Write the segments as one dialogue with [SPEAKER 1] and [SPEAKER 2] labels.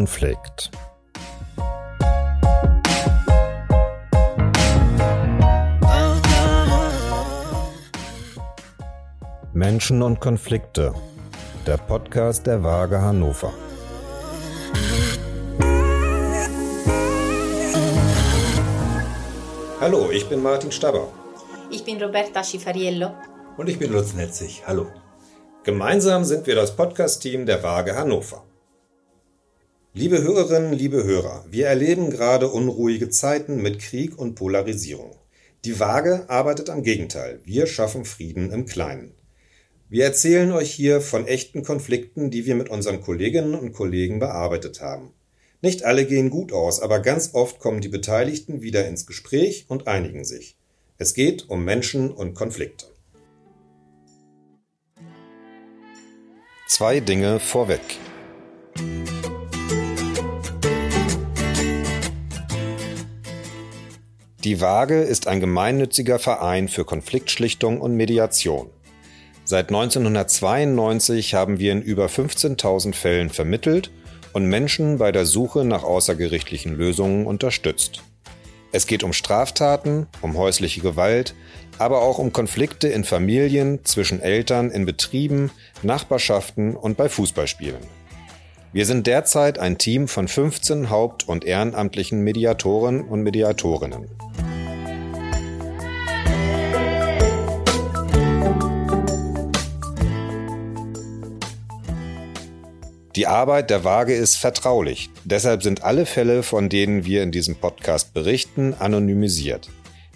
[SPEAKER 1] Konflikt. Menschen und Konflikte. Der Podcast der Waage Hannover.
[SPEAKER 2] Hallo, ich bin Martin Staber.
[SPEAKER 3] Ich bin Roberta Schifariello.
[SPEAKER 4] Und ich bin Lutz Netzig. Hallo.
[SPEAKER 2] Gemeinsam sind wir das Podcast-Team der Waage Hannover. Liebe Hörerinnen, liebe Hörer, wir erleben gerade unruhige Zeiten mit Krieg und Polarisierung. Die Waage arbeitet am Gegenteil. Wir schaffen Frieden im Kleinen. Wir erzählen euch hier von echten Konflikten, die wir mit unseren Kolleginnen und Kollegen bearbeitet haben. Nicht alle gehen gut aus, aber ganz oft kommen die Beteiligten wieder ins Gespräch und einigen sich. Es geht um Menschen und Konflikte. Zwei Dinge vorweg. Die Waage ist ein gemeinnütziger Verein für Konfliktschlichtung und Mediation. Seit 1992 haben wir in über 15.000 Fällen vermittelt und Menschen bei der Suche nach außergerichtlichen Lösungen unterstützt. Es geht um Straftaten, um häusliche Gewalt, aber auch um Konflikte in Familien, zwischen Eltern, in Betrieben, Nachbarschaften und bei Fußballspielen. Wir sind derzeit ein Team von 15 haupt- und ehrenamtlichen Mediatoren und Mediatorinnen. Die Arbeit der Waage ist vertraulich. Deshalb sind alle Fälle, von denen wir in diesem Podcast berichten, anonymisiert.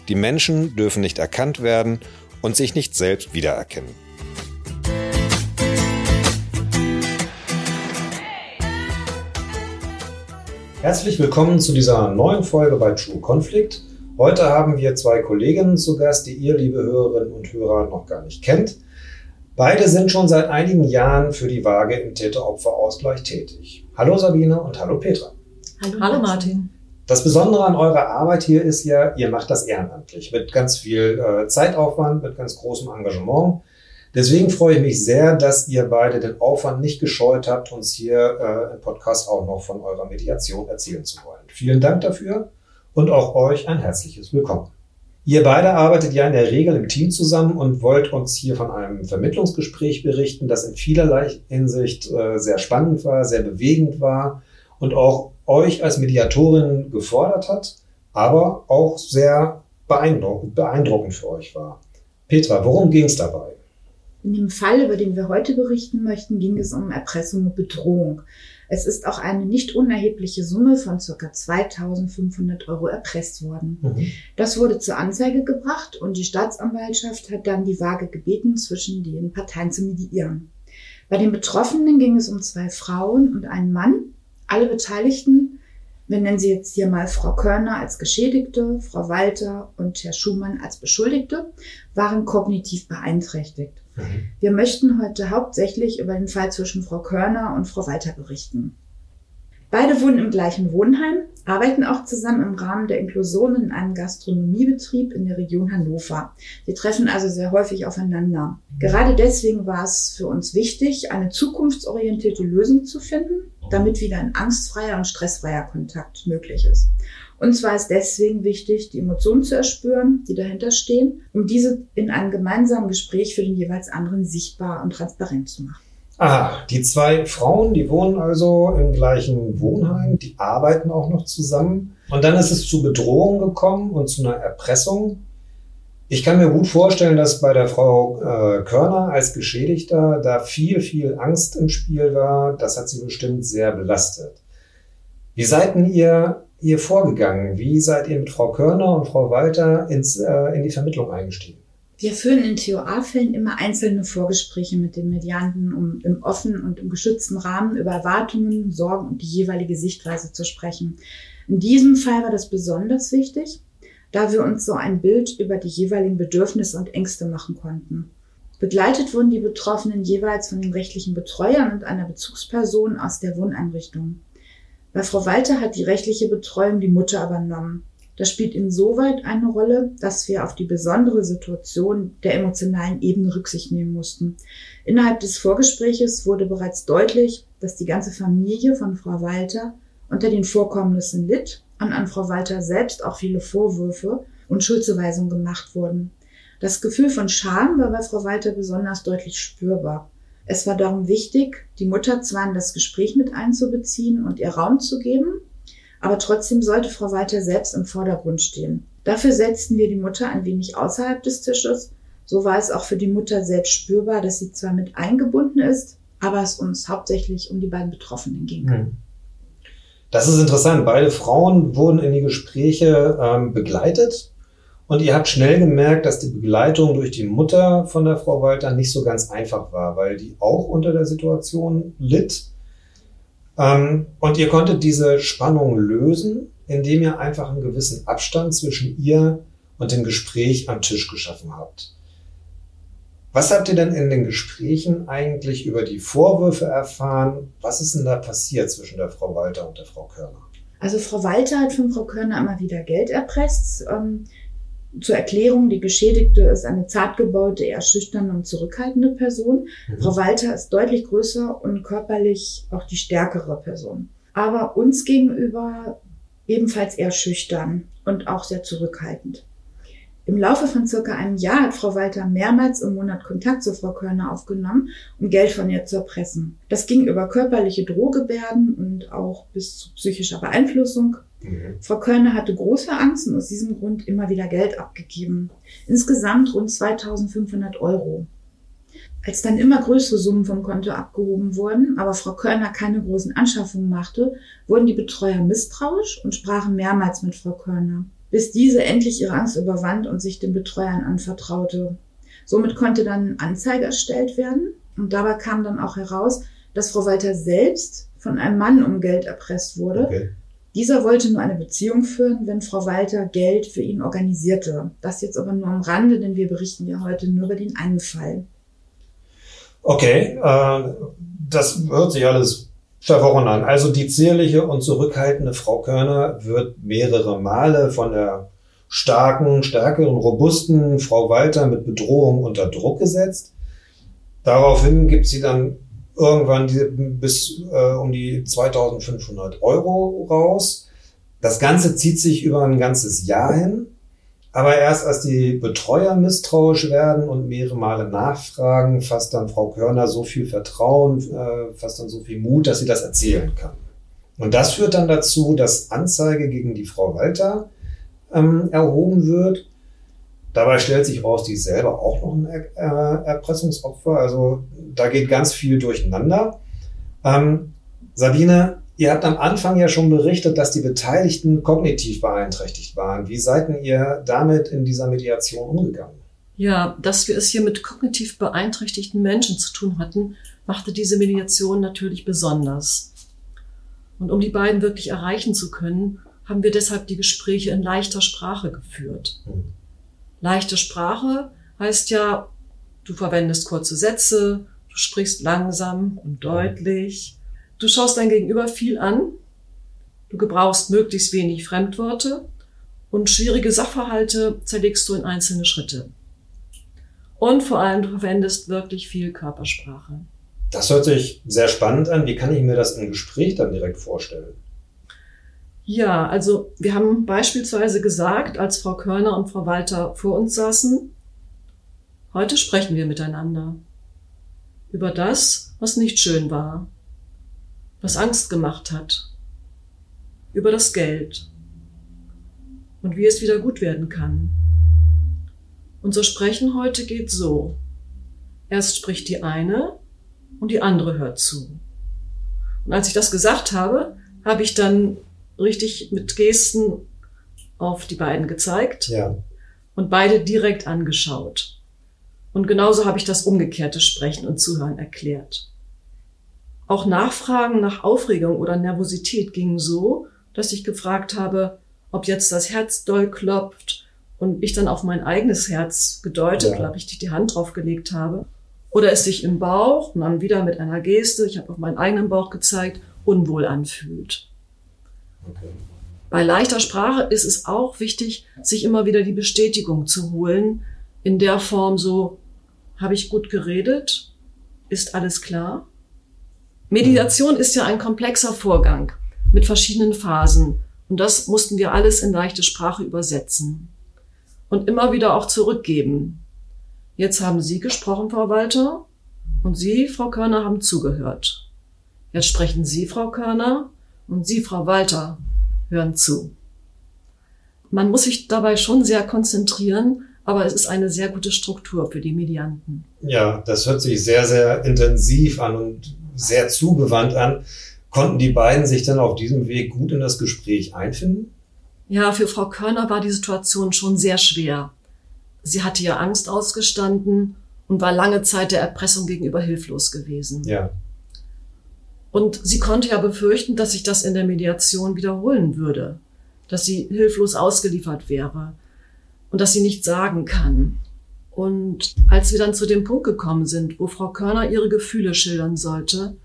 [SPEAKER 2] Die Menschen dürfen nicht erkannt werden und sich nicht selbst wiedererkennen. Herzlich willkommen zu dieser neuen Folge bei True Conflict. Heute haben wir zwei Kolleginnen zu Gast, die ihr, liebe Hörerinnen und Hörer, noch gar nicht kennt. Beide sind schon seit einigen Jahren für die Waage im Täter-Opfer-Ausgleich tätig. Hallo Sabine und hallo Petra.
[SPEAKER 5] Hallo, hallo Martin.
[SPEAKER 2] Das Besondere an eurer Arbeit hier ist ja, ihr macht das ehrenamtlich mit ganz viel äh, Zeitaufwand, mit ganz großem Engagement. Deswegen freue ich mich sehr, dass ihr beide den Aufwand nicht gescheut habt, uns hier äh, im Podcast auch noch von eurer Mediation erzählen zu wollen. Vielen Dank dafür und auch euch ein herzliches Willkommen. Ihr beide arbeitet ja in der Regel im Team zusammen und wollt uns hier von einem Vermittlungsgespräch berichten, das in vielerlei Hinsicht äh, sehr spannend war, sehr bewegend war und auch euch als Mediatorin gefordert hat, aber auch sehr beeindruckend, beeindruckend für euch war. Petra, worum ging es dabei?
[SPEAKER 5] In dem Fall, über den wir heute berichten möchten, ging es um Erpressung und Bedrohung. Es ist auch eine nicht unerhebliche Summe von ca. 2500 Euro erpresst worden. Mhm. Das wurde zur Anzeige gebracht und die Staatsanwaltschaft hat dann die Waage gebeten, zwischen den Parteien zu mediieren. Bei den Betroffenen ging es um zwei Frauen und einen Mann. Alle Beteiligten, wir nennen sie jetzt hier mal Frau Körner als Geschädigte, Frau Walter und Herr Schumann als Beschuldigte, waren kognitiv beeinträchtigt. Mhm. Wir möchten heute hauptsächlich über den Fall zwischen Frau Körner und Frau Walter berichten. Beide wohnen im gleichen Wohnheim, arbeiten auch zusammen im Rahmen der Inklusion in einem Gastronomiebetrieb in der Region Hannover. Sie treffen also sehr häufig aufeinander. Gerade deswegen war es für uns wichtig, eine zukunftsorientierte Lösung zu finden, damit wieder ein angstfreier und stressfreier Kontakt möglich ist. Und zwar ist deswegen wichtig, die Emotionen zu erspüren, die dahinter stehen, um diese in einem gemeinsamen Gespräch für den jeweils anderen sichtbar und transparent zu machen.
[SPEAKER 2] Aha, die zwei Frauen, die wohnen also im gleichen Wohnheim, die arbeiten auch noch zusammen. Und dann ist es zu Bedrohungen gekommen und zu einer Erpressung. Ich kann mir gut vorstellen, dass bei der Frau äh, Körner als Geschädigter da viel, viel Angst im Spiel war. Das hat sie bestimmt sehr belastet. Wie seid ihr, ihr vorgegangen? Wie seid ihr mit Frau Körner und Frau Walter ins, äh, in die Vermittlung eingestiegen?
[SPEAKER 5] Wir führen in TOA-Fällen immer einzelne Vorgespräche mit den Medianten, um im offenen und im geschützten Rahmen über Erwartungen, Sorgen und die jeweilige Sichtweise zu sprechen. In diesem Fall war das besonders wichtig, da wir uns so ein Bild über die jeweiligen Bedürfnisse und Ängste machen konnten. Begleitet wurden die Betroffenen jeweils von den rechtlichen Betreuern und einer Bezugsperson aus der Wohneinrichtung. Bei Frau Walter hat die rechtliche Betreuung die Mutter übernommen. Das spielt insoweit eine Rolle, dass wir auf die besondere Situation der emotionalen Ebene Rücksicht nehmen mussten. Innerhalb des Vorgespräches wurde bereits deutlich, dass die ganze Familie von Frau Walter unter den Vorkommnissen litt und an Frau Walter selbst auch viele Vorwürfe und Schuldzuweisungen gemacht wurden. Das Gefühl von Scham war bei Frau Walter besonders deutlich spürbar. Es war darum wichtig, die Mutter zwar in das Gespräch mit einzubeziehen und ihr Raum zu geben, aber trotzdem sollte Frau Walter selbst im Vordergrund stehen. Dafür setzten wir die Mutter ein wenig außerhalb des Tisches. So war es auch für die Mutter selbst spürbar, dass sie zwar mit eingebunden ist, aber es uns hauptsächlich um die beiden Betroffenen ging. Hm.
[SPEAKER 2] Das ist interessant. Beide Frauen wurden in die Gespräche ähm, begleitet und ihr habt schnell gemerkt, dass die Begleitung durch die Mutter von der Frau Walter nicht so ganz einfach war, weil die auch unter der Situation litt ähm, und ihr konntet diese Spannung lösen, indem ihr einfach einen gewissen Abstand zwischen ihr und dem Gespräch am Tisch geschaffen habt. Was habt ihr denn in den Gesprächen eigentlich über die Vorwürfe erfahren? Was ist denn da passiert zwischen der Frau Walter und der Frau Körner?
[SPEAKER 5] Also Frau Walter hat von Frau Körner immer wieder Geld erpresst. Ähm, zur Erklärung, die Geschädigte ist eine zartgebaute, eher schüchterne und zurückhaltende Person. Mhm. Frau Walter ist deutlich größer und körperlich auch die stärkere Person. Aber uns gegenüber ebenfalls eher schüchtern und auch sehr zurückhaltend. Im Laufe von circa einem Jahr hat Frau Walter mehrmals im Monat Kontakt zu Frau Körner aufgenommen, um Geld von ihr zu erpressen. Das ging über körperliche Drohgebärden und auch bis zu psychischer Beeinflussung. Mhm. Frau Körner hatte große Angst und aus diesem Grund immer wieder Geld abgegeben. Insgesamt rund 2500 Euro. Als dann immer größere Summen vom Konto abgehoben wurden, aber Frau Körner keine großen Anschaffungen machte, wurden die Betreuer misstrauisch und sprachen mehrmals mit Frau Körner, bis diese endlich ihre Angst überwand und sich den Betreuern anvertraute. Somit konnte dann Anzeige erstellt werden und dabei kam dann auch heraus, dass Frau Walter selbst von einem Mann um Geld erpresst wurde, okay. Dieser wollte nur eine Beziehung führen, wenn Frau Walter Geld für ihn organisierte. Das jetzt aber nur am Rande, denn wir berichten ja heute nur über den einen Fall.
[SPEAKER 2] Okay, äh, das hört sich alles verworren an. Also die zierliche und zurückhaltende Frau Körner wird mehrere Male von der starken, stärkeren, robusten Frau Walter mit Bedrohung unter Druck gesetzt. Daraufhin gibt sie dann irgendwann die, bis äh, um die 2500 Euro raus. Das Ganze zieht sich über ein ganzes Jahr hin. Aber erst als die Betreuer misstrauisch werden und mehrere Male nachfragen, fasst dann Frau Körner so viel Vertrauen, äh, fasst dann so viel Mut, dass sie das erzählen kann. Und das führt dann dazu, dass Anzeige gegen die Frau Walter ähm, erhoben wird. Dabei stellt sich raus, die ist selber auch noch ein er äh, Erpressungsopfer. Also da geht ganz viel durcheinander. Ähm, Sabine, ihr habt am Anfang ja schon berichtet, dass die Beteiligten kognitiv beeinträchtigt waren. Wie seid ihr damit in dieser Mediation umgegangen?
[SPEAKER 6] Ja, dass wir es hier mit kognitiv beeinträchtigten Menschen zu tun hatten, machte diese Mediation natürlich besonders. Und um die beiden wirklich erreichen zu können, haben wir deshalb die Gespräche in leichter Sprache geführt. Hm. Leichte Sprache heißt ja, du verwendest kurze Sätze, du sprichst langsam und deutlich, du schaust dein Gegenüber viel an, du gebrauchst möglichst wenig Fremdworte und schwierige Sachverhalte zerlegst du in einzelne Schritte. Und vor allem, du verwendest wirklich viel Körpersprache.
[SPEAKER 2] Das hört sich sehr spannend an. Wie kann ich mir das im Gespräch dann direkt vorstellen?
[SPEAKER 6] Ja, also wir haben beispielsweise gesagt, als Frau Körner und Frau Walter vor uns saßen, heute sprechen wir miteinander über das, was nicht schön war, was Angst gemacht hat, über das Geld und wie es wieder gut werden kann. Unser Sprechen heute geht so. Erst spricht die eine und die andere hört zu. Und als ich das gesagt habe, habe ich dann richtig mit Gesten auf die beiden gezeigt
[SPEAKER 2] ja.
[SPEAKER 6] und beide direkt angeschaut. Und genauso habe ich das umgekehrte Sprechen und Zuhören erklärt. Auch Nachfragen nach Aufregung oder Nervosität gingen so, dass ich gefragt habe, ob jetzt das Herz doll klopft und ich dann auf mein eigenes Herz gedeutet ja. oder richtig die Hand drauf gelegt habe. Oder es sich im Bauch, und dann wieder mit einer Geste, ich habe auf meinen eigenen Bauch gezeigt, unwohl anfühlt.
[SPEAKER 2] Okay.
[SPEAKER 6] Bei leichter Sprache ist es auch wichtig, sich immer wieder die Bestätigung zu holen, in der Form so, habe ich gut geredet? Ist alles klar? Meditation ist ja ein komplexer Vorgang mit verschiedenen Phasen und das mussten wir alles in leichte Sprache übersetzen und immer wieder auch zurückgeben. Jetzt haben Sie gesprochen, Frau Walter, und Sie, Frau Körner, haben zugehört. Jetzt sprechen Sie, Frau Körner, und Sie, Frau Walter, hören zu. Man muss sich dabei schon sehr konzentrieren, aber es ist eine sehr gute Struktur für die Medianten.
[SPEAKER 2] Ja, das hört sich sehr, sehr intensiv an und sehr zugewandt an. Konnten die beiden sich dann auf diesem Weg gut in das Gespräch einfinden?
[SPEAKER 6] Ja, für Frau Körner war die Situation schon sehr schwer. Sie hatte ja Angst ausgestanden und war lange Zeit der Erpressung gegenüber hilflos gewesen.
[SPEAKER 2] Ja.
[SPEAKER 6] Und sie konnte ja befürchten, dass sich das in der Mediation wiederholen würde, dass sie hilflos ausgeliefert wäre und dass sie nicht sagen kann. Und als wir dann zu dem Punkt gekommen sind, wo Frau Körner ihre Gefühle schildern sollte,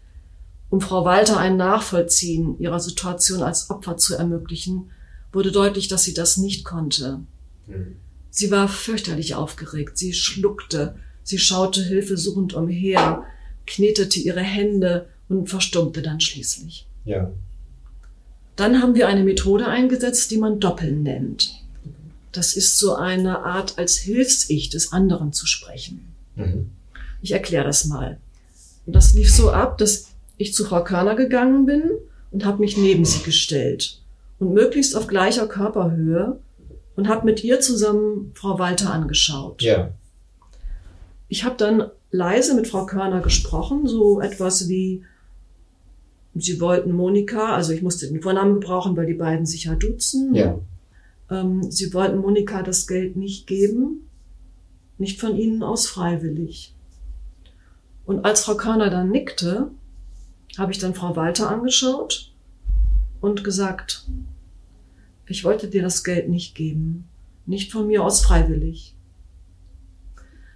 [SPEAKER 6] um Frau Walter ein Nachvollziehen ihrer Situation als Opfer zu ermöglichen, wurde deutlich, dass sie das nicht konnte. Mhm. Sie war fürchterlich aufgeregt, sie schluckte, sie schaute hilfesuchend umher, knetete ihre Hände und verstummte dann schließlich.
[SPEAKER 2] Ja.
[SPEAKER 6] Dann haben wir eine Methode eingesetzt, die man Doppeln nennt. Das ist so eine Art, als Hilfs-Ich des anderen zu sprechen. Mhm. Ich erkläre das mal. Und das lief so ab, dass ich zu Frau Körner gegangen bin und habe mich neben sie gestellt und möglichst auf gleicher Körperhöhe und habe mit ihr zusammen Frau Walter angeschaut.
[SPEAKER 2] Ja.
[SPEAKER 6] Ich habe dann leise mit Frau Körner gesprochen, so etwas wie, sie wollten Monika, also ich musste den Vornamen gebrauchen, weil die beiden sich ja duzen.
[SPEAKER 2] Ja.
[SPEAKER 6] Ähm, sie wollten Monika das Geld nicht geben, nicht von ihnen aus freiwillig. Und als Frau Körner dann nickte, habe ich dann Frau Walter angeschaut und gesagt, ich wollte dir das Geld nicht geben, nicht von mir aus freiwillig.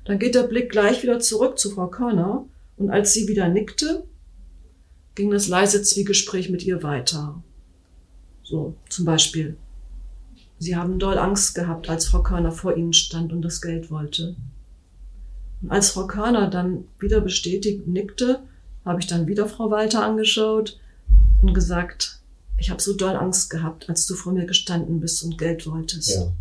[SPEAKER 6] Dann geht der Blick gleich wieder zurück zu Frau Körner und als sie wieder nickte, ging das leise Zwiegespräch mit ihr weiter. So, zum Beispiel. Sie haben doll Angst gehabt, als Frau Körner vor ihnen stand und das Geld wollte. Und als Frau Körner dann wieder bestätigt nickte, habe ich dann wieder Frau Walter angeschaut und gesagt, ich habe so doll Angst gehabt, als du vor mir gestanden bist und Geld wolltest. Ja.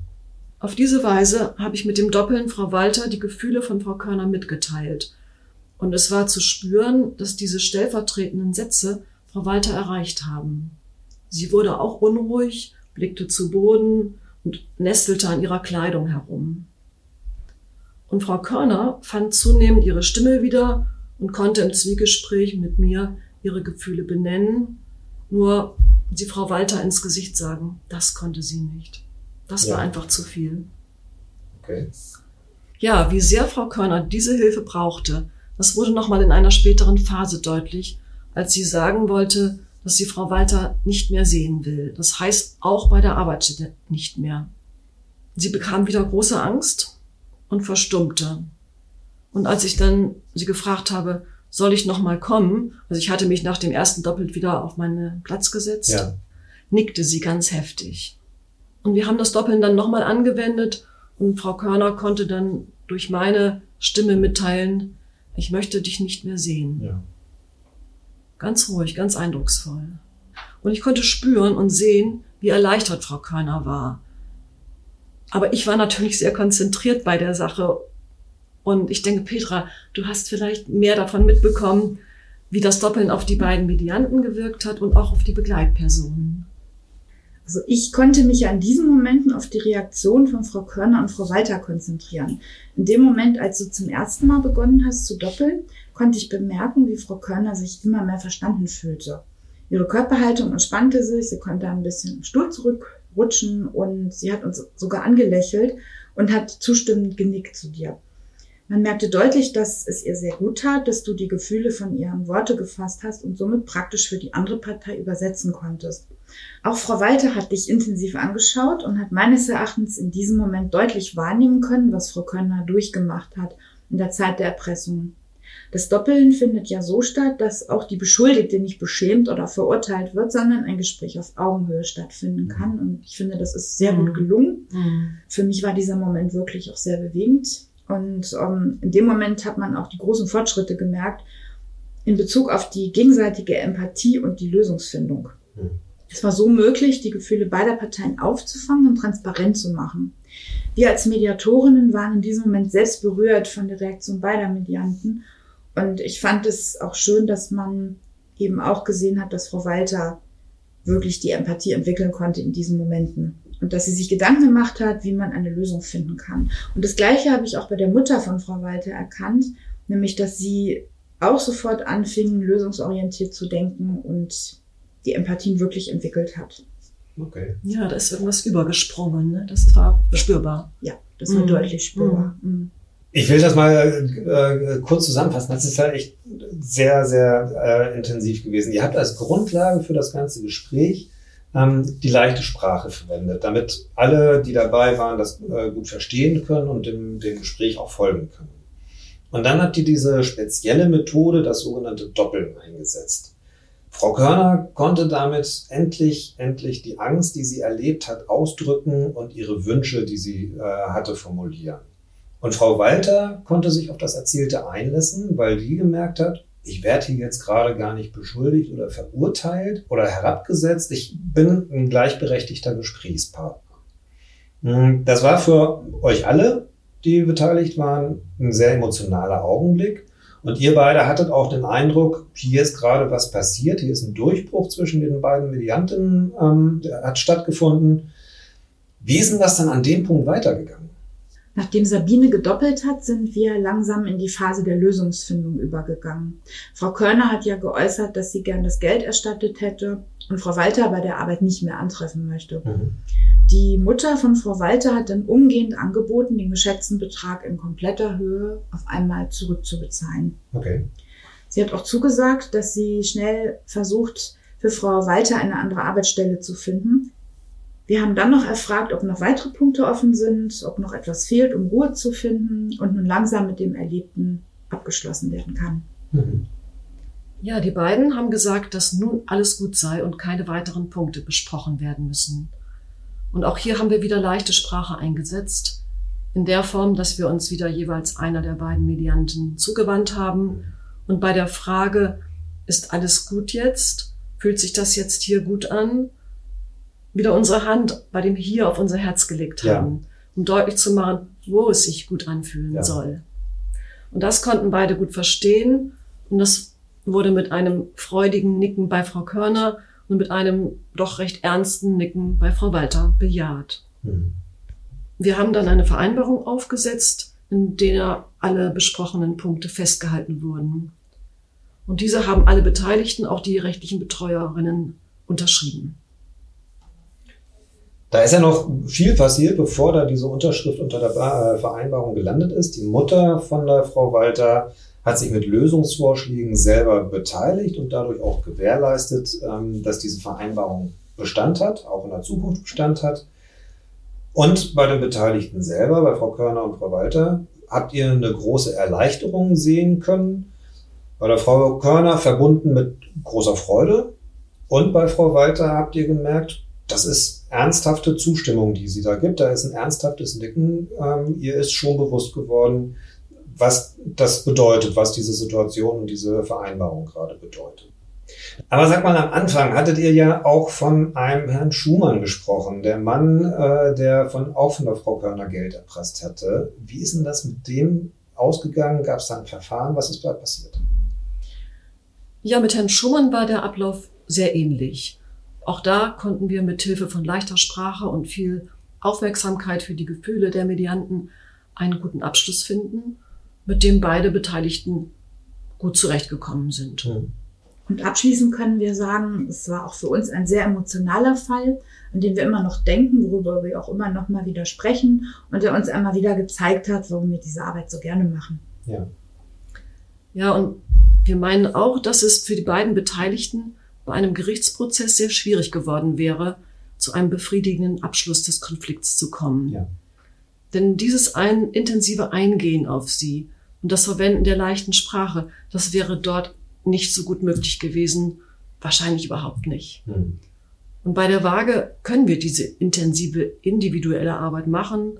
[SPEAKER 6] Auf diese Weise habe ich mit dem Doppeln Frau Walter die Gefühle von Frau Körner mitgeteilt. Und es war zu spüren, dass diese stellvertretenden Sätze Frau Walter erreicht haben. Sie wurde auch unruhig, blickte zu Boden und nestelte an ihrer Kleidung herum. Und Frau Körner fand zunehmend ihre Stimme wieder und konnte im Zwiegespräch mit mir ihre Gefühle benennen. Nur sie Frau Walter ins Gesicht sagen, das konnte sie nicht. Das ja. war einfach zu viel.
[SPEAKER 2] Okay.
[SPEAKER 6] Ja, wie sehr Frau Körner diese Hilfe brauchte, das wurde nochmal in einer späteren Phase deutlich, als sie sagen wollte, dass sie Frau Walter nicht mehr sehen will. Das heißt auch bei der Arbeitsstätte nicht mehr. Sie bekam wieder große Angst und verstummte. Und als ich dann sie gefragt habe, soll ich noch mal kommen? Also ich hatte mich nach dem ersten doppelt wieder auf meinen Platz gesetzt.
[SPEAKER 2] Ja.
[SPEAKER 6] Nickte sie ganz heftig. Und wir haben das Doppeln dann nochmal angewendet und Frau Körner konnte dann durch meine Stimme mitteilen, ich möchte dich nicht mehr sehen.
[SPEAKER 2] Ja.
[SPEAKER 6] Ganz ruhig, ganz eindrucksvoll. Und ich konnte spüren und sehen, wie erleichtert Frau Körner war. Aber ich war natürlich sehr konzentriert bei der Sache und ich denke, Petra, du hast vielleicht mehr davon mitbekommen, wie das Doppeln auf die beiden Medianten gewirkt hat und auch auf die Begleitpersonen.
[SPEAKER 5] Also ich konnte mich an diesen Momenten auf die Reaktion von Frau Körner und Frau Walter konzentrieren. In dem Moment, als du zum ersten Mal begonnen hast zu doppeln, konnte ich bemerken, wie Frau Körner sich immer mehr verstanden fühlte. Ihre Körperhaltung entspannte sich, sie konnte ein bisschen im Stuhl zurückrutschen und sie hat uns sogar angelächelt und hat zustimmend genickt zu dir. Man merkte deutlich, dass es ihr sehr gut tat, dass du die Gefühle von ihren Worte gefasst hast und somit praktisch für die andere Partei übersetzen konntest. Auch Frau Walter hat dich intensiv angeschaut und hat meines Erachtens in diesem Moment deutlich wahrnehmen können, was Frau Könner durchgemacht hat in der Zeit der Erpressung. Das Doppeln findet ja so statt, dass auch die Beschuldigte nicht beschämt oder verurteilt wird, sondern ein Gespräch auf Augenhöhe stattfinden kann. Und ich finde, das ist sehr gut gelungen.
[SPEAKER 6] Mhm.
[SPEAKER 5] Für mich war dieser Moment wirklich auch sehr bewegend. Und ähm, in dem Moment hat man auch die großen Fortschritte gemerkt in Bezug auf die gegenseitige Empathie und die Lösungsfindung.
[SPEAKER 2] Mhm.
[SPEAKER 5] Es war so möglich, die Gefühle beider Parteien aufzufangen und transparent zu machen. Wir als Mediatorinnen waren in diesem Moment selbst berührt von der Reaktion beider Medianten. Und ich fand es auch schön, dass man eben auch gesehen hat, dass Frau Walter wirklich die Empathie entwickeln konnte in diesen Momenten. Und dass sie sich Gedanken gemacht hat, wie man eine Lösung finden kann. Und das Gleiche habe ich auch bei der Mutter von Frau Walter erkannt, nämlich dass sie auch sofort anfing, lösungsorientiert zu denken und die Empathien wirklich entwickelt hat.
[SPEAKER 2] Okay.
[SPEAKER 6] Ja, da ist irgendwas übergesprungen. Ne? Das war spürbar.
[SPEAKER 5] Ja, das war
[SPEAKER 6] Mhm.
[SPEAKER 5] deutlich spürbar. Mhm.
[SPEAKER 2] Ich will das mal äh, kurz zusammenfassen. Das ist ja echt sehr, sehr äh, intensiv gewesen. Ihr habt als Grundlage für das ganze Gespräch ähm, die leichte Sprache verwendet, damit alle, die dabei waren, das äh, gut verstehen können und dem, dem Gespräch auch folgen können. Und dann habt ihr diese spezielle Methode, das sogenannte Doppeln, eingesetzt. Frau Körner konnte damit endlich, endlich die Angst, die sie erlebt hat, ausdrücken und ihre Wünsche, die sie äh, hatte, formulieren. Und Frau Walter konnte sich auf das Erzählte einlassen, weil die gemerkt hat, ich werde hier jetzt gerade gar nicht beschuldigt oder verurteilt oder herabgesetzt. Ich bin ein gleichberechtigter Gesprächspartner. Hm, Das war für euch alle, die beteiligt waren, ein sehr emotionaler Augenblick. Und ihr beide hattet auch den Eindruck, hier ist gerade was passiert, hier ist ein Durchbruch zwischen den beiden Medianten, ähm, hat stattgefunden. Wie ist denn das dann an dem Punkt weitergegangen?
[SPEAKER 5] Nachdem Sabine gedoppelt hat, sind wir langsam in die Phase der Lösungsfindung übergegangen. Frau Körner hat ja geäußert, dass sie gern das Geld erstattet hätte und Frau Walter bei der Arbeit nicht mehr antreffen möchte. Die Mutter von Frau Walter hat dann umgehend angeboten, den geschätzten Betrag in kompletter Höhe auf einmal zurückzubezahlen.
[SPEAKER 2] Okay.
[SPEAKER 5] Sie hat auch zugesagt, dass sie schnell versucht, für Frau Walter eine andere Arbeitsstelle zu finden. Wir haben dann noch erfragt, ob noch weitere Punkte offen sind, ob noch etwas fehlt, um Ruhe zu finden und nun langsam mit dem Erlebten abgeschlossen werden kann.
[SPEAKER 2] Mhm.
[SPEAKER 6] Ja, die beiden haben gesagt, dass nun alles gut sei und keine weiteren Punkte besprochen werden müssen. Und auch hier haben wir wieder leichte Sprache eingesetzt, in der Form, dass wir uns wieder jeweils einer der beiden Medianten zugewandt haben und bei der Frage, ist alles gut jetzt? Fühlt sich das jetzt hier gut an? Wieder unsere Hand bei dem hier auf unser Herz gelegt
[SPEAKER 2] Ja.
[SPEAKER 6] haben, um deutlich zu machen, wo es sich gut anfühlen
[SPEAKER 2] Ja.
[SPEAKER 6] soll. Und das konnten beide gut verstehen und das wurde mit einem freudigen Nicken bei Frau Körner und mit einem doch recht ernsten Nicken bei Frau Walter bejaht.
[SPEAKER 2] Mhm.
[SPEAKER 6] Wir haben dann eine Vereinbarung aufgesetzt, in der alle besprochenen Punkte festgehalten wurden. Und diese haben alle Beteiligten, auch die rechtlichen Betreuerinnen, unterschrieben.
[SPEAKER 2] Da ist ja noch viel passiert, bevor da diese Unterschrift unter der äh, Vereinbarung gelandet ist. Die Mutter von der Frau Walter hat sich mit Lösungsvorschlägen selber beteiligt und dadurch auch gewährleistet, ähm, dass diese Vereinbarung Bestand hat, auch in der Zukunft Bestand hat. Und bei den Beteiligten selber, bei Frau Körner und Frau Walter, habt ihr eine große Erleichterung sehen können. Bei der Frau Körner verbunden mit großer Freude. Und bei Frau Walter habt ihr gemerkt, das ist ernsthafte Zustimmung, die sie da gibt. Da ist ein ernsthaftes Nicken. Ähm, ihr ist schon bewusst geworden, was das bedeutet, was diese Situation und diese Vereinbarung gerade bedeutet. Aber sag mal, am Anfang hattet ihr ja auch von einem Herrn Schumann gesprochen, der Mann, äh, der von, auch von der Frau Körner Geld erpresst hatte. Wie ist denn das mit dem ausgegangen? Gab es da ein Verfahren? Was ist da passiert?
[SPEAKER 6] Ja, mit Herrn Schumann war der Ablauf sehr ähnlich. Auch da konnten wir mit Hilfe von leichter Sprache und viel Aufmerksamkeit für die Gefühle der Medianten einen guten Abschluss finden, mit dem beide Beteiligten gut zurechtgekommen sind.
[SPEAKER 5] Und abschließend können wir sagen, es war auch für uns ein sehr emotionaler Fall, an den wir immer noch denken, worüber wir auch immer noch mal wieder sprechen und der uns einmal wieder gezeigt hat, warum wir diese Arbeit so gerne machen.
[SPEAKER 2] Ja.
[SPEAKER 6] Ja, und wir meinen auch, dass es für die beiden Beteiligten einem Gerichtsprozess sehr schwierig geworden wäre, zu einem befriedigenden Abschluss des Konflikts zu kommen.
[SPEAKER 2] Ja.
[SPEAKER 6] Denn dieses ein intensive Eingehen auf sie und das Verwenden der leichten Sprache, das wäre dort nicht so gut möglich gewesen. Wahrscheinlich überhaupt nicht.
[SPEAKER 2] Hm.
[SPEAKER 6] Und bei der Waage können wir diese intensive individuelle Arbeit machen.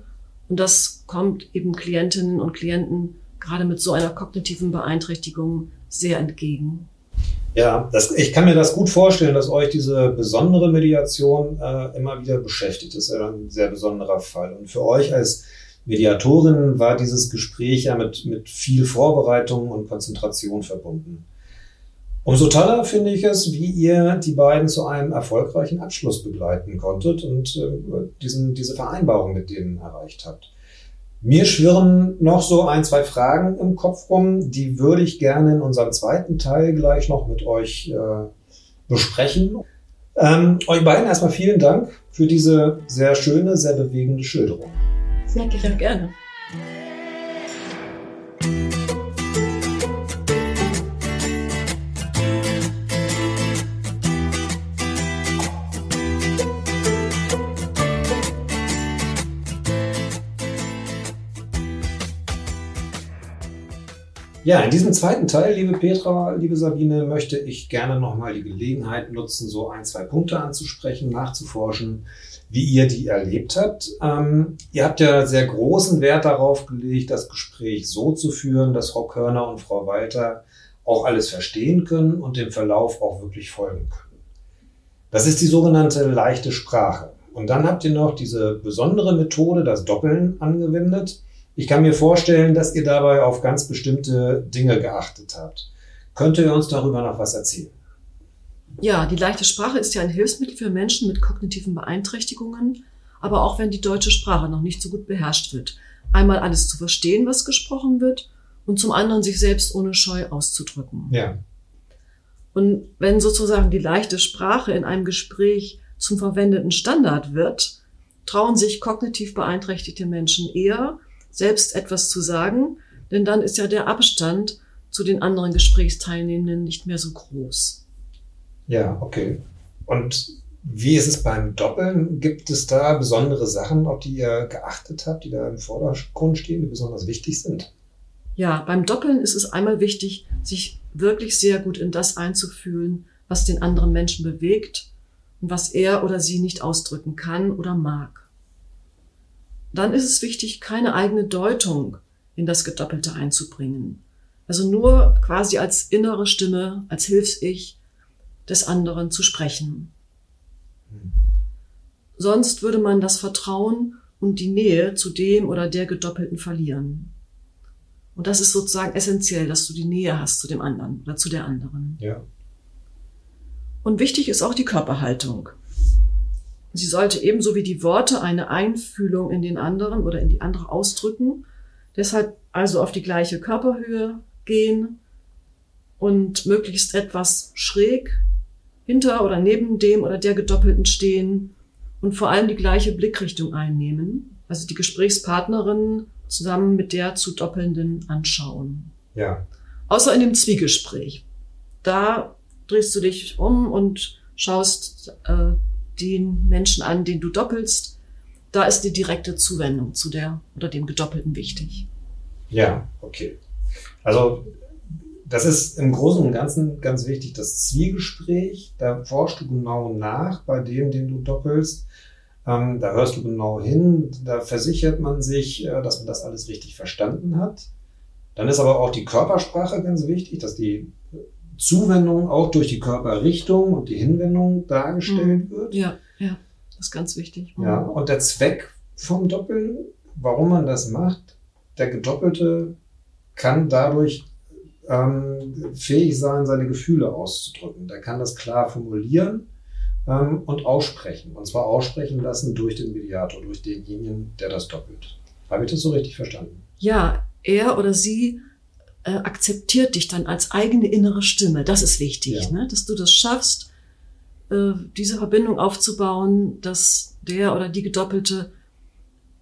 [SPEAKER 6] Und das kommt eben Klientinnen und Klienten gerade mit so einer kognitiven Beeinträchtigung sehr entgegen.
[SPEAKER 2] Ja, das, ich kann mir das gut vorstellen, dass euch diese besondere Mediation äh, immer wieder beschäftigt. Das ist ja ein sehr besonderer Fall. Und für euch als Mediatorin war dieses Gespräch ja mit, mit viel Vorbereitung und Konzentration verbunden. Umso toller finde ich es, wie ihr die beiden zu einem erfolgreichen Abschluss begleiten konntet und äh, diesen, diese Vereinbarung mit denen erreicht habt. Mir schwirren noch so ein, zwei Fragen im Kopf rum, die würde ich gerne in unserem zweiten Teil gleich noch mit euch äh, besprechen. Ähm, euch beiden erstmal vielen Dank für diese sehr schöne, sehr bewegende Schilderung.
[SPEAKER 5] Sehr gerne.
[SPEAKER 6] Gerne.
[SPEAKER 2] Ja, in diesem zweiten Teil, liebe Petra, liebe Sabine, möchte ich gerne nochmal die Gelegenheit nutzen, so ein, zwei Punkte anzusprechen, nachzuforschen, wie ihr die erlebt habt. Ähm, ihr habt ja sehr großen Wert darauf gelegt, das Gespräch so zu führen, dass Frau Körner und Frau Walter auch alles verstehen können und dem Verlauf auch wirklich folgen können. Das ist die sogenannte leichte Sprache. Und dann habt ihr noch diese besondere Methode, das Doppeln, angewendet. Ich kann mir vorstellen, dass ihr dabei auf ganz bestimmte Dinge geachtet habt. Könnt ihr uns darüber noch was erzählen?
[SPEAKER 6] Ja, die leichte Sprache ist ja ein Hilfsmittel für Menschen mit kognitiven Beeinträchtigungen, aber auch wenn die deutsche Sprache noch nicht so gut beherrscht wird. Einmal alles zu verstehen, was gesprochen wird, und zum anderen sich selbst ohne Scheu auszudrücken.
[SPEAKER 2] Ja.
[SPEAKER 6] Und wenn sozusagen die leichte Sprache in einem Gespräch zum verwendeten Standard wird, trauen sich kognitiv beeinträchtigte Menschen eher, selbst etwas zu sagen, denn dann ist ja der Abstand zu den anderen Gesprächsteilnehmenden nicht mehr so groß.
[SPEAKER 2] Ja, okay. Und wie ist es beim Doppeln? Gibt es da besondere Sachen, auf die ihr geachtet habt, die da im Vordergrund stehen, die besonders wichtig sind?
[SPEAKER 6] Ja, beim Doppeln ist es einmal wichtig, sich wirklich sehr gut in das einzufühlen, was den anderen Menschen bewegt und was er oder sie nicht ausdrücken kann oder mag dann ist es wichtig, keine eigene Deutung in das Gedoppelte einzubringen. Also nur quasi als innere Stimme, als Hilfs-Ich des anderen zu sprechen. Sonst würde man das Vertrauen und die Nähe zu dem oder der Gedoppelten verlieren. Und das ist sozusagen essentiell, dass du die Nähe hast zu dem anderen oder zu der anderen.
[SPEAKER 2] Ja.
[SPEAKER 6] Und wichtig ist auch die Körperhaltung. Sie sollte ebenso wie die Worte eine Einfühlung in den anderen oder in die andere ausdrücken. Deshalb also auf die gleiche Körperhöhe gehen und möglichst etwas schräg hinter oder neben dem oder der Gedoppelten stehen und vor allem die gleiche Blickrichtung einnehmen. Also die Gesprächspartnerin zusammen mit der zu Doppelnden anschauen.
[SPEAKER 2] Ja.
[SPEAKER 6] Außer in dem Zwiegespräch. Da drehst du dich um und schaust äh, den Menschen an, den du doppelst, da ist die direkte Zuwendung zu der oder dem Gedoppelten wichtig.
[SPEAKER 2] Ja, okay. Also das ist im Großen und Ganzen ganz wichtig, das Zwiegespräch. Da forschst du genau nach bei dem, den du doppelst. Ähm, da hörst du genau hin. Da versichert man sich, äh, dass man das alles richtig verstanden hat. Dann ist aber auch die Körpersprache ganz wichtig, dass die Zuwendung auch durch die Körperrichtung und die Hinwendung dargestellt
[SPEAKER 6] Mhm.
[SPEAKER 2] wird.
[SPEAKER 6] Ja, ja, das ist ganz wichtig. Mhm.
[SPEAKER 2] Ja, und der Zweck vom Doppeln, warum man das macht, der Gedoppelte kann dadurch ähm, fähig sein, seine Gefühle auszudrücken. Der kann das klar formulieren ähm, und aussprechen. Und zwar aussprechen lassen durch den Mediator, durch denjenigen, der das doppelt. Habe ich das so richtig verstanden?
[SPEAKER 6] Ja, er oder sie äh, akzeptiert dich dann als eigene innere Stimme. Das ist wichtig,
[SPEAKER 2] Ja.
[SPEAKER 6] ne? dass du das schaffst, äh, diese Verbindung aufzubauen, dass der oder die Gedoppelte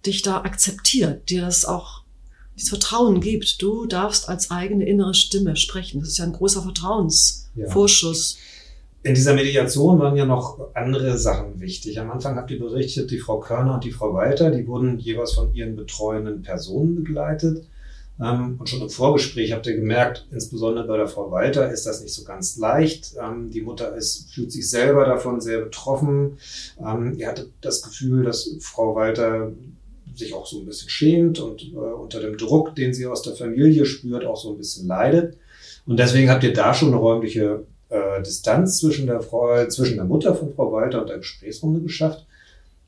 [SPEAKER 6] dich da akzeptiert, dir das auch dieses Vertrauen gibt. Du darfst als eigene innere Stimme sprechen. Das ist ja ein großer Vertrauensvorschuss.
[SPEAKER 2] In dieser Mediation waren ja noch andere Sachen wichtig. Am Anfang habt ihr berichtet, die Frau Körner und die Frau Walter, die wurden jeweils von ihren betreuenden Personen begleitet. Ähm, und schon im Vorgespräch habt ihr gemerkt, insbesondere bei der Frau Walter ist das nicht so ganz leicht. Ähm, die Mutter ist, fühlt sich selber davon sehr betroffen. Ähm, ihr hattet das Gefühl, dass Frau Walter sich auch so ein bisschen schämt und äh, unter dem Druck, den sie aus der Familie spürt, auch so ein bisschen leidet. Und deswegen habt ihr da schon eine räumliche äh, Distanz zwischen der Frau, zwischen der Mutter von Frau Walter und der Gesprächsrunde geschafft.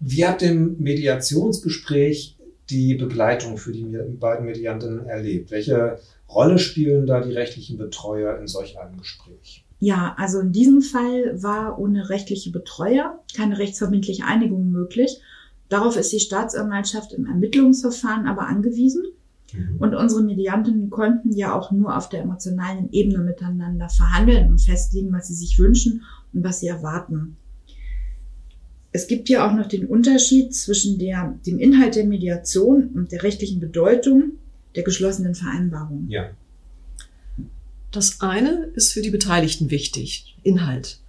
[SPEAKER 2] Wie ihr im Mediationsgespräch die Begleitung für die beiden Mediantinnen erlebt? Welche Rolle spielen da die rechtlichen Betreuer in solch einem Gespräch?
[SPEAKER 5] Ja, also in diesem Fall war ohne rechtliche Betreuer keine rechtsverbindliche Einigung möglich. Darauf ist die Staatsanwaltschaft im Ermittlungsverfahren aber angewiesen. Mhm. Und unsere Mediantinnen konnten ja auch nur auf der emotionalen Ebene miteinander verhandeln und festlegen, was sie sich wünschen und was sie erwarten. Es gibt ja auch noch den Unterschied zwischen der, dem Inhalt der Mediation und der rechtlichen Bedeutung der geschlossenen Vereinbarung.
[SPEAKER 2] Ja.
[SPEAKER 6] Das eine ist für die Beteiligten wichtig, Inhalt,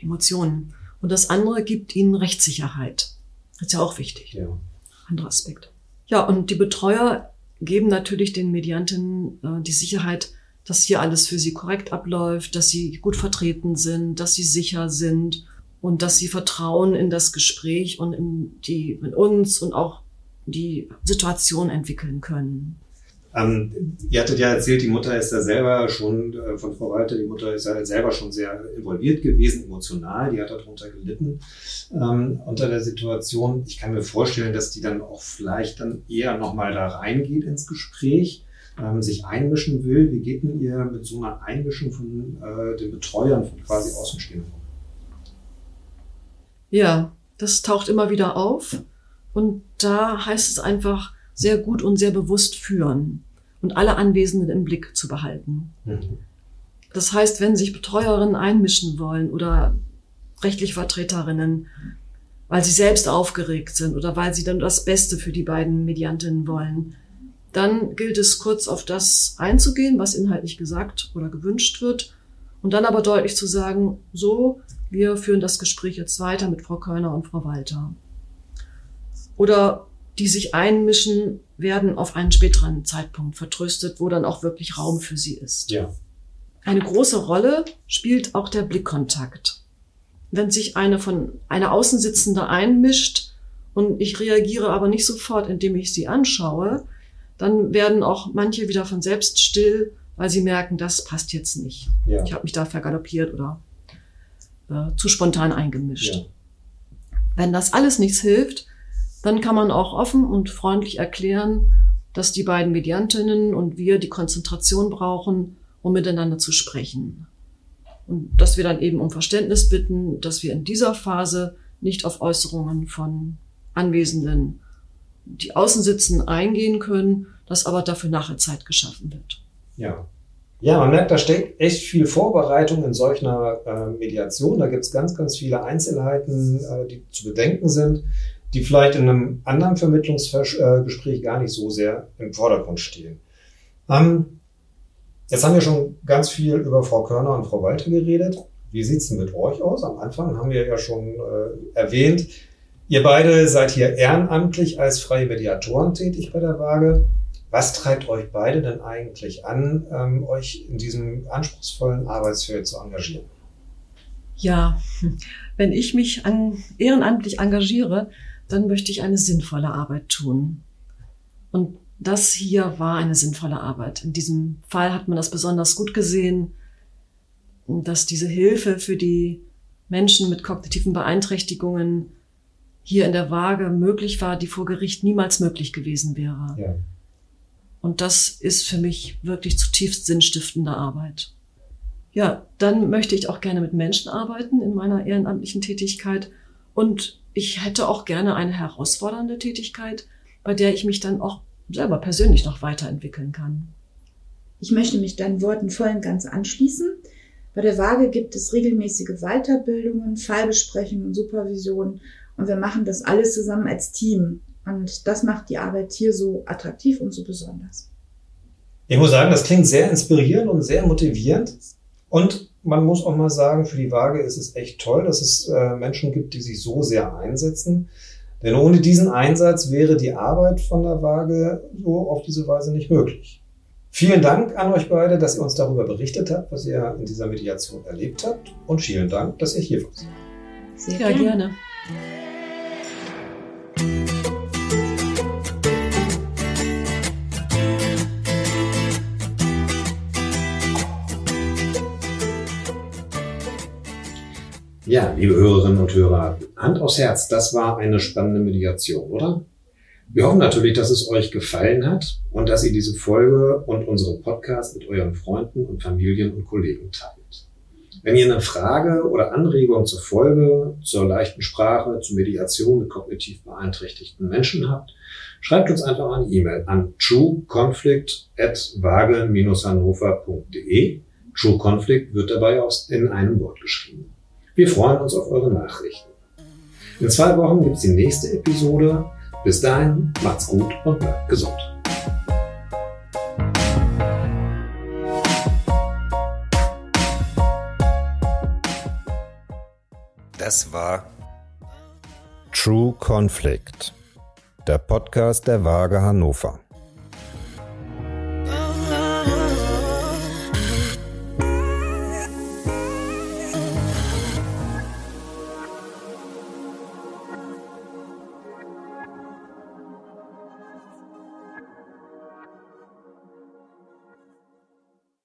[SPEAKER 6] Emotionen. Und das andere gibt ihnen Rechtssicherheit. Das ist ja auch wichtig.
[SPEAKER 2] Ja.
[SPEAKER 6] Anderer Aspekt. Ja, und die Betreuer geben natürlich den Medianten äh, die Sicherheit, dass hier alles für sie korrekt abläuft, dass sie gut vertreten sind, dass sie sicher sind und dass sie Vertrauen in das Gespräch und in die, in uns und auch die Situation entwickeln können.
[SPEAKER 2] Ähm, ihr hattet ja erzählt, die Mutter ist ja selber schon, äh, von Frau Walter, die Mutter ist ja selber schon sehr involviert gewesen, emotional, die hat darunter gelitten ähm, unter der Situation. Ich kann mir vorstellen, dass die dann auch vielleicht dann eher nochmal da reingeht ins Gespräch, ähm, sich einmischen will. Wie geht denn ihr mit so einer Einmischung von äh, den Betreuern von quasi Außenstehenden?
[SPEAKER 6] Ja, das taucht immer wieder auf und da heißt es einfach, sehr gut und sehr bewusst führen und alle Anwesenden im Blick zu behalten. Mhm. Das heißt, wenn sich Betreuerinnen einmischen wollen oder rechtliche Vertreterinnen, weil sie selbst aufgeregt sind oder weil sie dann das Beste für die beiden Mediantinnen wollen, dann gilt es kurz auf das einzugehen, was inhaltlich gesagt oder gewünscht wird und dann aber deutlich zu sagen, so, wir führen das Gespräch jetzt weiter mit Frau Kölner und Frau Walter. Oder die sich einmischen, werden auf einen späteren Zeitpunkt vertröstet, wo dann auch wirklich Raum für sie ist.
[SPEAKER 2] Ja.
[SPEAKER 6] Eine große Rolle spielt auch der Blickkontakt. Wenn sich eine von einer Außensitzende einmischt und ich reagiere aber nicht sofort, indem ich sie anschaue, dann werden auch manche wieder von selbst still, weil sie merken, das passt jetzt nicht.
[SPEAKER 2] Ja.
[SPEAKER 6] Ich habe mich da vergaloppiert oder äh, zu spontan eingemischt.
[SPEAKER 2] Ja.
[SPEAKER 6] Wenn das alles nichts hilft, dann kann man auch offen und freundlich erklären, dass die beiden Mediantinnen und wir die Konzentration brauchen, um miteinander zu sprechen. Und dass wir dann eben um Verständnis bitten, dass wir in dieser Phase nicht auf Äußerungen von Anwesenden, die außen sitzen, eingehen können, dass aber dafür nachher Zeit geschaffen wird.
[SPEAKER 2] Ja. Ja, man merkt, da steckt echt viel Vorbereitung in solch einer äh, Mediation. Da gibt es ganz, ganz viele Einzelheiten, äh, die zu bedenken sind die vielleicht in einem anderen Vermittlungsgespräch gar nicht so sehr im Vordergrund stehen. Ähm, jetzt haben wir schon ganz viel über Frau Körner und Frau Walter geredet. Wie sieht's denn mit euch aus? Am Anfang haben wir ja schon äh, erwähnt, ihr beide seid hier ehrenamtlich als freie Mediatoren tätig bei der Waage. Was treibt euch beide denn eigentlich an, ähm, euch in diesem anspruchsvollen Arbeitsfeld zu engagieren?
[SPEAKER 6] Ja, wenn ich mich an, ehrenamtlich engagiere, dann möchte ich eine sinnvolle Arbeit tun. Und das hier war eine sinnvolle Arbeit. In diesem Fall hat man das besonders gut gesehen, dass diese Hilfe für die Menschen mit kognitiven Beeinträchtigungen hier in der Waage möglich war, die vor Gericht niemals möglich gewesen wäre.
[SPEAKER 2] Ja.
[SPEAKER 6] Und das ist für mich wirklich zutiefst sinnstiftende Arbeit. Ja, dann möchte ich auch gerne mit Menschen arbeiten in meiner ehrenamtlichen Tätigkeit und ich hätte auch gerne eine herausfordernde Tätigkeit, bei der ich mich dann auch selber persönlich noch weiterentwickeln kann.
[SPEAKER 5] Ich möchte mich deinen Worten voll und ganz anschließen. Bei der Waage gibt es regelmäßige Weiterbildungen, Fallbesprechungen und Supervisionen und wir machen das alles zusammen als Team. Und das macht die Arbeit hier so attraktiv und so besonders.
[SPEAKER 2] Ich muss sagen, das klingt sehr inspirierend und sehr motivierend. Und man muss auch mal sagen, für die Waage ist es echt toll, dass es äh, Menschen gibt, die sich so sehr einsetzen. Denn ohne diesen Einsatz wäre die Arbeit von der Waage so auf diese Weise nicht möglich. Vielen Dank an euch beide, dass ihr uns darüber berichtet habt, was ihr in dieser Mediation erlebt habt. Und vielen Dank, dass ihr hier wart.
[SPEAKER 6] Sehr gerne. gerne.
[SPEAKER 2] Ja, liebe Hörerinnen und Hörer, Hand aufs Herz, das war eine spannende Mediation, oder? Wir hoffen natürlich, dass es euch gefallen hat und dass ihr diese Folge und unseren Podcast mit euren Freunden und Familien und Kollegen teilt. Wenn ihr eine Frage oder Anregung zur Folge, zur leichten Sprache, zur Mediation mit kognitiv beeinträchtigten Menschen habt, schreibt uns einfach eine E-Mail an trueconflict@waage-hannover.de. True Conflict wird dabei auch in einem Wort geschrieben. Wir freuen uns auf eure Nachrichten. In zwei Wochen gibt es die nächste Episode. Bis dahin, macht's gut und bleibt gesund.
[SPEAKER 1] Das war True Conflict, der Podcast der Waage Hannover.